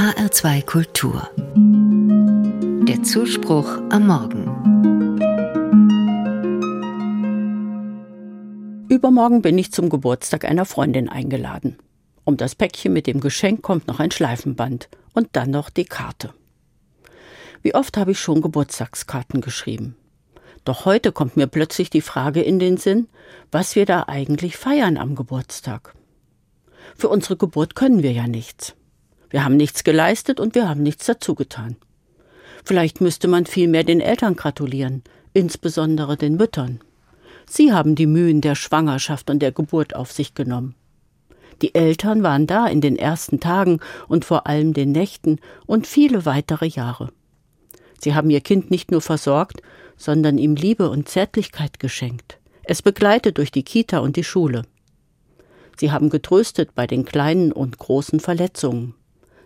HR2 Kultur. Der Zuspruch am Morgen. Übermorgen bin ich zum Geburtstag einer Freundin eingeladen. Um das Päckchen mit dem Geschenk kommt noch ein Schleifenband und dann noch die Karte. Wie oft habe ich schon Geburtstagskarten geschrieben. Doch heute kommt mir plötzlich die Frage in den Sinn, was wir da eigentlich feiern am Geburtstag. Für unsere Geburt können wir ja nichts. Wir haben nichts geleistet und wir haben nichts dazu getan. Vielleicht müsste man vielmehr den Eltern gratulieren, insbesondere den Müttern. Sie haben die Mühen der Schwangerschaft und der Geburt auf sich genommen. Die Eltern waren da in den ersten Tagen und vor allem den Nächten und viele weitere Jahre. Sie haben ihr Kind nicht nur versorgt, sondern ihm Liebe und Zärtlichkeit geschenkt, es begleitet durch die Kita und die Schule. Sie haben getröstet bei den kleinen und großen Verletzungen.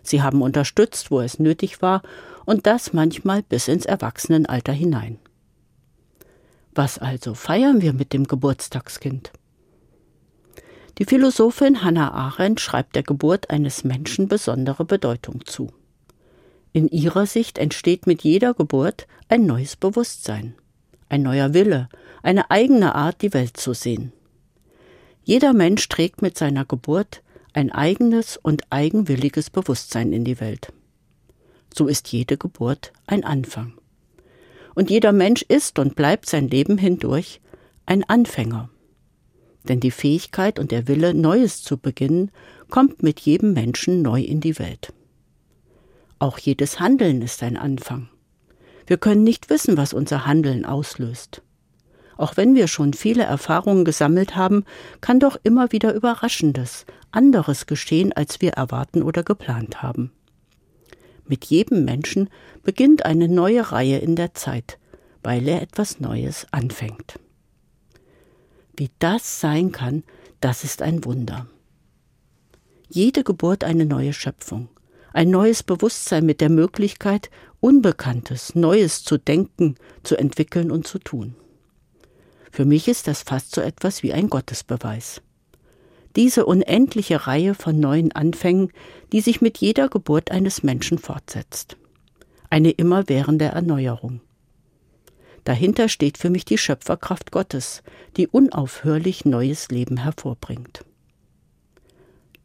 Sie haben unterstützt, wo es nötig war, und das manchmal bis ins Erwachsenenalter hinein. Was also feiern wir mit dem Geburtstagskind? Die Philosophin Hannah Arendt schreibt der Geburt eines Menschen besondere Bedeutung zu. In ihrer Sicht entsteht mit jeder Geburt ein neues Bewusstsein, ein neuer Wille, eine eigene Art, die Welt zu sehen. Jeder Mensch trägt mit seiner Geburt ein eigenes und eigenwilliges Bewusstsein in die Welt. So ist jede Geburt ein Anfang. Und jeder Mensch ist und bleibt sein Leben hindurch ein Anfänger. Denn die Fähigkeit und der Wille, Neues zu beginnen, kommt mit jedem Menschen neu in die Welt. Auch jedes Handeln ist ein Anfang. Wir können nicht wissen, was unser Handeln auslöst. Auch wenn wir schon viele Erfahrungen gesammelt haben, kann doch immer wieder Überraschendes, anderes geschehen, als wir erwarten oder geplant haben. Mit jedem Menschen beginnt eine neue Reihe in der Zeit, weil er etwas Neues anfängt. Wie das sein kann, das ist ein Wunder. Jede Geburt eine neue Schöpfung, ein neues Bewusstsein mit der Möglichkeit, Unbekanntes, Neues zu denken, zu entwickeln und zu tun. Für mich ist das fast so etwas wie ein Gottesbeweis. Diese unendliche Reihe von neuen Anfängen, die sich mit jeder Geburt eines Menschen fortsetzt. Eine immerwährende Erneuerung. Dahinter steht für mich die Schöpferkraft Gottes, die unaufhörlich neues Leben hervorbringt.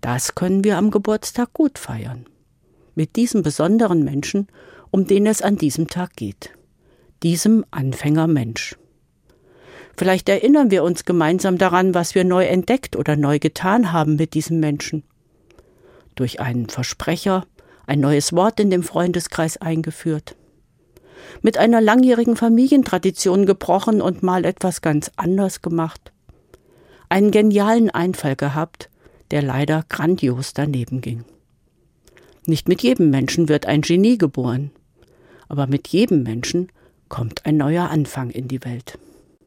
Das können wir am Geburtstag gut feiern. Mit diesem besonderen Menschen, um den es an diesem Tag geht. Diesem Anfänger Mensch. Vielleicht erinnern wir uns gemeinsam daran, was wir neu entdeckt oder neu getan haben mit diesem Menschen. Durch einen Versprecher, ein neues Wort in dem Freundeskreis eingeführt. Mit einer langjährigen Familientradition gebrochen und mal etwas ganz anders gemacht. Einen genialen Einfall gehabt, der leider grandios daneben ging. Nicht mit jedem Menschen wird ein Genie geboren, aber mit jedem Menschen kommt ein neuer Anfang in die Welt.